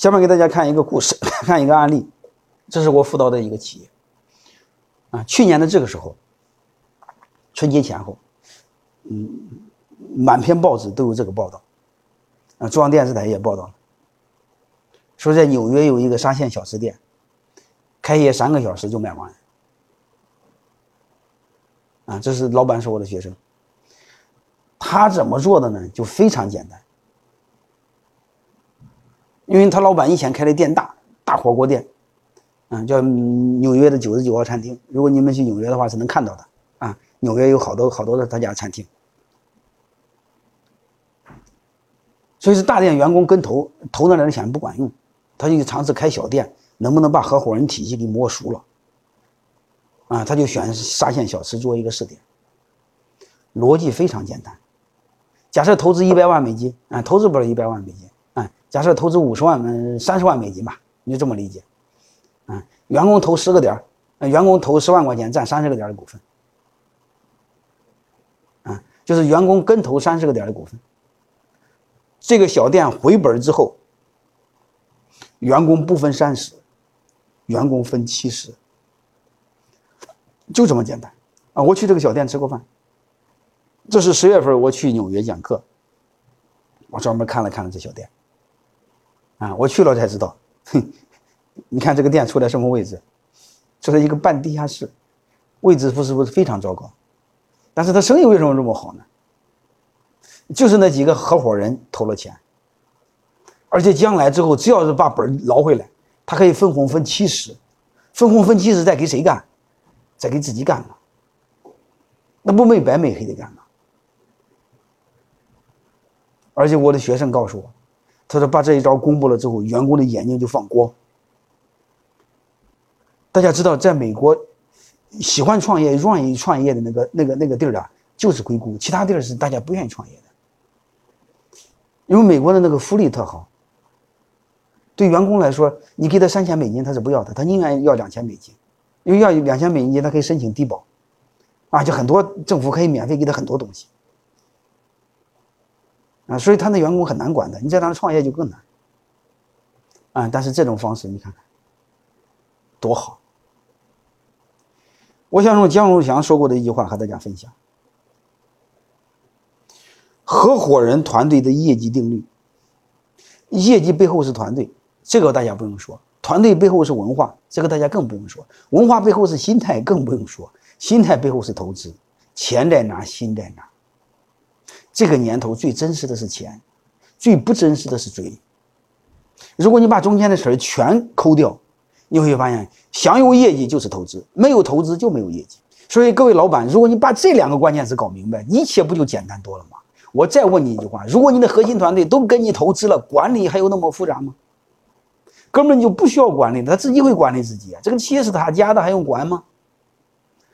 下面给大家看一个故事，看一个案例，这是我辅导的一个企业。啊，去年的这个时候，春节前后，嗯，满篇报纸都有这个报道，啊，中央电视台也报道了，说在纽约有一个沙县小吃店，开业三个小时就卖完。啊，这是老板是我的学生。他怎么做的呢？就非常简单，因为他老板以前开的店大，大火锅店，啊，叫纽约的九十九号餐厅。如果你们去纽约的话，是能看到的。啊，纽约有好多好多的他家餐厅，所以是大店员工跟投投那点钱不管用，他就尝试开小店，能不能把合伙人体系给摸熟了。啊，他就选沙县小吃做一个试点，逻辑非常简单。假设投资一百万美金，啊，投资不了一百万美金，假设投资五十万，嗯，三十万美金吧，你就这么理解，啊，员工投十个点儿，员工投十万块钱，占三十个点的股份，啊，就是员工跟投三十个点的股份。这个小店回本之后，员工不分三十，员工分七十。就这么简单，啊！我去这个小店吃过饭。这是十月份我去纽约讲课，我专门看了看了这小店。啊，我去了才知道，哼，你看这个店处在什么位置？处在一个半地下室，位置不是不是非常糟糕，但是他生意为什么这么好呢？就是那几个合伙人投了钱，而且将来之后只要是把本捞回来，他可以分红分七十，分红分七十再给谁干？再给自己干嘛？那不没白没黑的干吗？而且我的学生告诉我，他说把这一招公布了之后，员工的眼睛就放光。大家知道，在美国，喜欢创业、愿意创业的那个、那个、那个地儿啊，就是硅谷，其他地儿是大家不愿意创业的，因为美国的那个福利特好。对员工来说，你给他三千美金，他是不要的，他宁愿要两千美金。因为要两千美金，他可以申请低保，啊，就很多政府可以免费给他很多东西，啊，所以他的员工很难管的。你在他那创业就更难，啊，但是这种方式你看看多好。我想用姜如祥说过的一句话和大家分享：合伙人团队的业绩定律，业绩背后是团队，这个大家不用说。团队背后是文化，这个大家更不用说；文化背后是心态，更不用说；心态背后是投资。钱在哪，心在哪。这个年头最真实的是钱，最不真实的是嘴。如果你把中间的事儿全抠掉，你会发现，想有业绩就是投资，没有投资就没有业绩。所以各位老板，如果你把这两个关键词搞明白，一切不就简单多了吗？我再问你一句话：如果你的核心团队都跟你投资了，管理还有那么复杂吗？根本就不需要管理，他自己会管理自己啊！这个企业是他家的，还用管吗？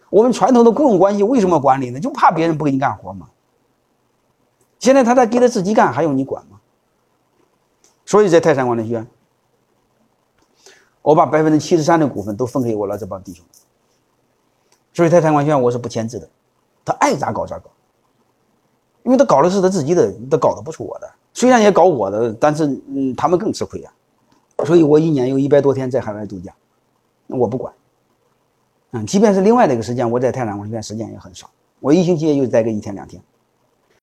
我们传统的雇佣关系为什么管理呢？就怕别人不给你干活嘛。现在他在给他自己干，还用你管吗？所以在泰山管理学院，我把百分之七十三的股份都分给我了这帮弟兄。所以泰山管理学院我是不签字的，他爱咋搞咋搞，因为他搞的是他自己的，他搞的不是我的。虽然也搞我的，但是嗯，他们更吃亏呀。所以我一年有一百多天在海外度假，我不管。嗯，即便是另外的一个时间，我在泰山管理学院时间也很少，我一星期也就待个一天两天。